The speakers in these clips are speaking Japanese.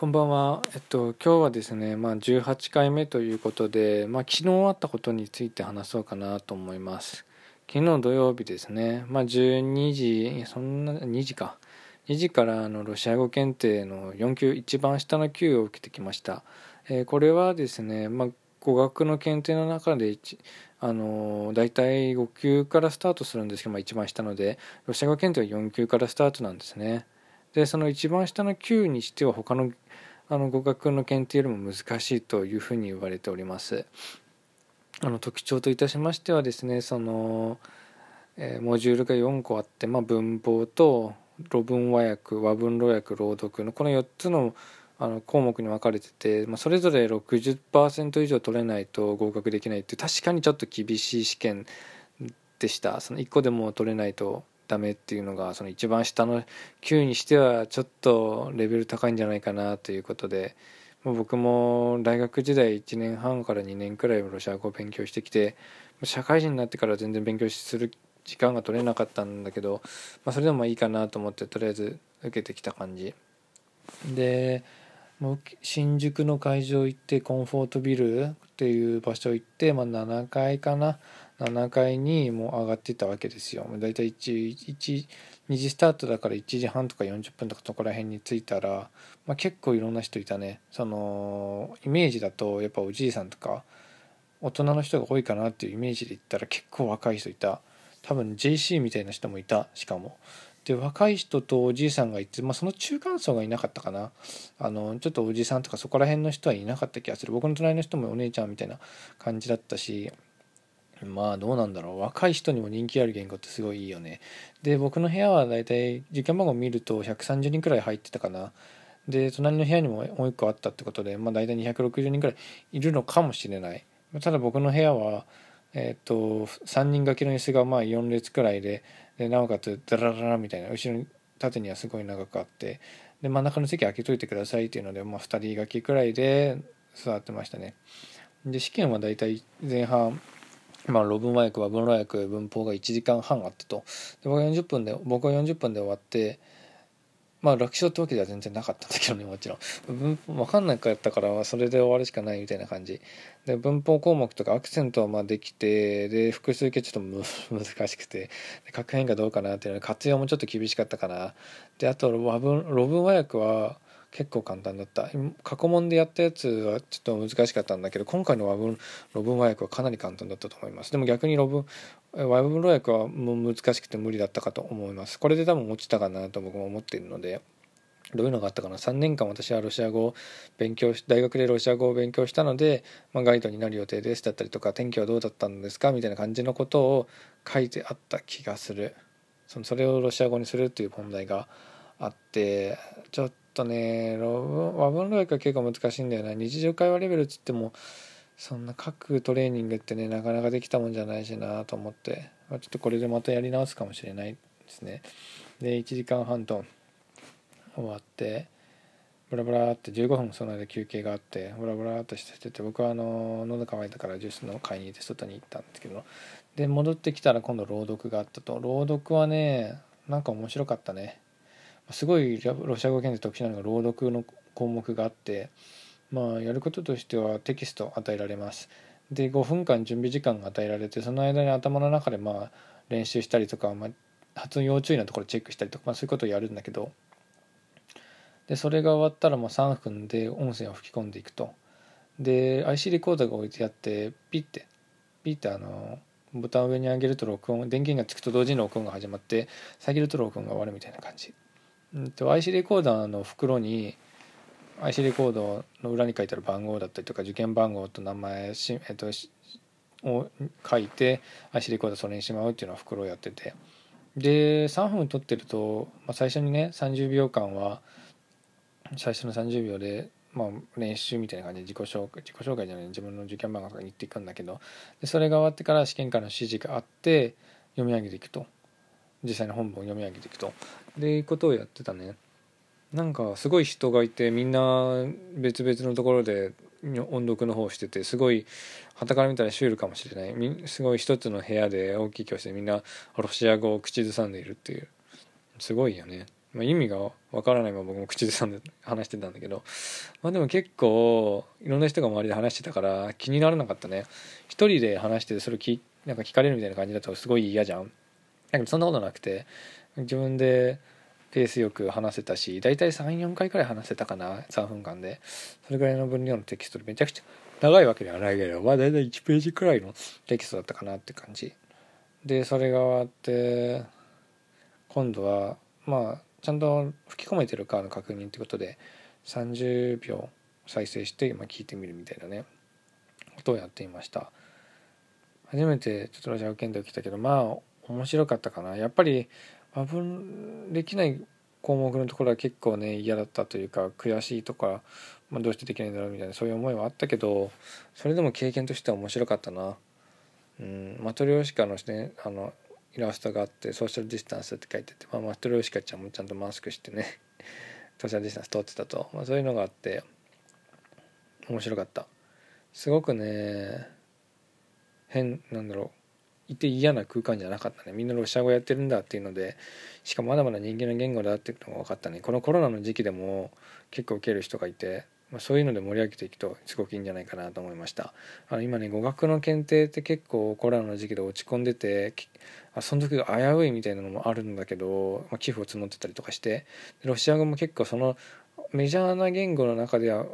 こんばんは。えっと、今日はですね、まあ、18回目ということで、まあ、昨日あったことについて話そうかなと思います。昨日土曜日ですね、まあ、12時、そんな、2時か。2時からあのロシア語検定の4級、一番下の級を受けてきました。えー、これはですね、まあ、語学の検定の中であの大体5級からスタートするんですけど、まあ、一番下のでロシア語検定は4級からスタートなんですね。でその一番下の9にしては他のあの語学の検定よりも難しいというふうに言われております。あの特徴といたしましてはですねその、えー、モジュールが4個あって、まあ、文法と論文和訳和文路訳朗読のこの4つのあの項目に分かれてて、まあ、それぞれ60%以上取れないと合格できないって確かにちょっと厳しい試験でした。その1個でも取れないとダメっていうのがその一番下の9にしてはちょっとレベル高いんじゃないかなということで僕も大学時代1年半から2年くらいロシア語を勉強してきて社会人になってから全然勉強する時間が取れなかったんだけど、まあ、それでもいいかなと思ってとりあえず受けてきた感じ。で新宿の会場行ってコンフォートビルっていう場所行って、まあ、7階かな7階にもう上がってたわけですよ。だいたい1 1 2時スタートだから1時半とか40分とかそこら辺に着いたら、まあ、結構いろんな人いたね。そのイメージだとやっぱおじいさんとか大人の人が多いかなっていうイメージで言ったら結構若い人いた。多分 JC みたいな人もいたしかも。で若い人とおじいさんがいて、まあ、その中間層がいなかったかな。あのちょっとおじさんとかそこら辺の人はいなかった気がする。僕の隣の人もお姉ちゃんみたいな感じだったしまあどうなんだろう。若い人にも人気ある言語ってすごいいいよね。で僕の部屋はだいたい受験番号見ると130人くらい入ってたかな。で隣の部屋にももう1個あったってことでまあ大体260人くらいいるのかもしれない。ただ僕の部屋はえっ、ー、と3人掛けの椅子がまあ4列くらいででなおかつダラララみたいな後ろに縦にはすごい長くあってで真ん中の席開けといてくださいっていうので、まあ、2人掛けくらいで座ってましたね。で試験はだいたい前半まあ、論文和訳は文論訳文法が1時間半あってと。で僕は40分で僕は40分で終わってまあ楽勝ってわけでは全然なかったんだけどねもちろん。文法分かんないかやったからそれで終わるしかないみたいな感じ。で文法項目とかアクセントはまあできてで複数形ちょっと 難しくてで確変がどうかなっていうので活用もちょっと厳しかったかな。であと和文論文和訳は結構簡単だった。過去問でやったやつはちょっと難しかったんだけど今回の和文論文和訳はかなり簡単だったと思います。でも逆に論文和文和訳はもう難しくて無理だったかと思います。これで多分落ちたかなと僕も思っているのでどういうのがあったかな？3年間私はロシア語を勉強し大学でロシア語を勉強したので、まあ、ガイドになる予定ですだったりとか天気はどうだったんですか？みたいな感じのことを書いてあった気がする。そのそれをロシア語にするっていう問題があってちょっとね和文論訳は結構難しいんだよな。日常会話レベルっつってもそんな書くトレーニングってねなかなかできたもんじゃないしなと思って、まあ、ちょっとこれでまたやり直すかもしれないですね。で1時間半と終わってブラブラって15分その間休憩があってブラブラっとしてて僕はあの喉乾いたからジュースの買いに行って外に行ったんですけどで戻ってきたら今度朗読があったと。朗読はねなんか面白かったね。すごいロシア語検定特殊なのが朗読の項目があってまあやることとしてはテキスト与えられます。で5分間準備時間が与えられてその間に頭の中でまあ練習したりとか、まあ、発音要注意なところチェックしたりとか、まあ、そういうことをやるんだけどでそれが終わったらもう3分で音声を吹き込んでいくと。で IC レコーダーが置いてあってピッてピッてあのボタン上に上げると録音電源がつくと同時に録音が始まって下げると録音が終わるみたいな感じ。うんと IC レコーダーの袋に IC レコードの裏に書いてある番号だったりとか受験番号と名前し、えっと、を書いて IC レコーダーそれにしまうっていうのは袋をやってて。で3分撮ってると、まあ、最初にね30秒間は最初の30秒で、まあ、練習みたいな感じで自己紹介自己紹介じゃない自分の受験番号とかに言っていくんだけどでそれが終わってから試験官の指示があって読み上げていくと。実際の本文を読み上げていくと。でいうことをやってたね。なんかすごい人がいてみんな別々のところで音読の方をしててすごい傍から見たらシュールかもしれない。すごい一つの部屋で大きい教室でみんなロシア語を口ずさんでいるっていう。すごいよね。まあ、意味がわからないまま僕も口ずさんで話してたんだけど。まあでも結構いろんな人が周りで話してたから気にならなかったね。一人で話してそれを聞なんか聞かれるみたいな感じだとすごい嫌じゃん。だけどそんなことなくて自分でペースよく話せたし大体34回くらい話せたかな3分間で。それぐらいの分量のテキストでめちゃくちゃ長いわけではないけどまあ大体1ページくらいのテキストだったかなって感じ。でそれが終わって今度はまあちゃんと吹き込めてるかの確認ってことで30秒再生して今聞いてみるみたいなねことをやっていました。初めてちょっとロジャー検定来たけどまあ面白かったかな。やっぱり和文できない項目のところは結構ね嫌だったというか悔しいとか、まあ、どうしてできないんだろうみたいなそういう思いはあったけどそれでも経験としては面白かったな。うんマトリョーシカのねあのイラストがあってソーシャルディスタンスって書いてて、まあ、マトリョーシカちゃんもちゃんとマスクしてね ソーシャルディスタンス取ってたと、まあ、そういうのがあって面白かった。すごくね変なんだろういて嫌な空間じゃなかったね。みんなロシア語やってるんだっていうのでしかもまだまだ人間の言語だっていうのが分かったね。このコロナの時期でも結構受ける人がいてまあ、そういうので盛り上げていくとすごくいいんじゃないかなと思いました。あの今ね語学の検定って結構コロナの時期で落ち込んでてあその時が危ういみたいなのもあるんだけど、まあ、寄付を募ってたりとかしてロシア語も結構そのメジャーな言語の中では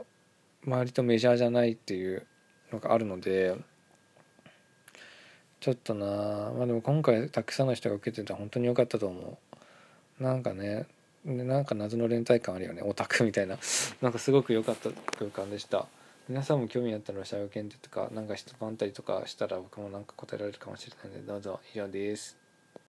割とメジャーじゃないっていうのがあるのでちょっとな。まあでも今回たくさんの人が受けてたら本当に良かったと思う。なんかねなんか謎の連帯感あるよね。オタクみたいな。なんかすごく良かった空間でした。皆さんも興味あったらロシア語検定とかなんか質問あったりとかしたら僕もなんか答えられるかもしれないのでどうぞ。以上です。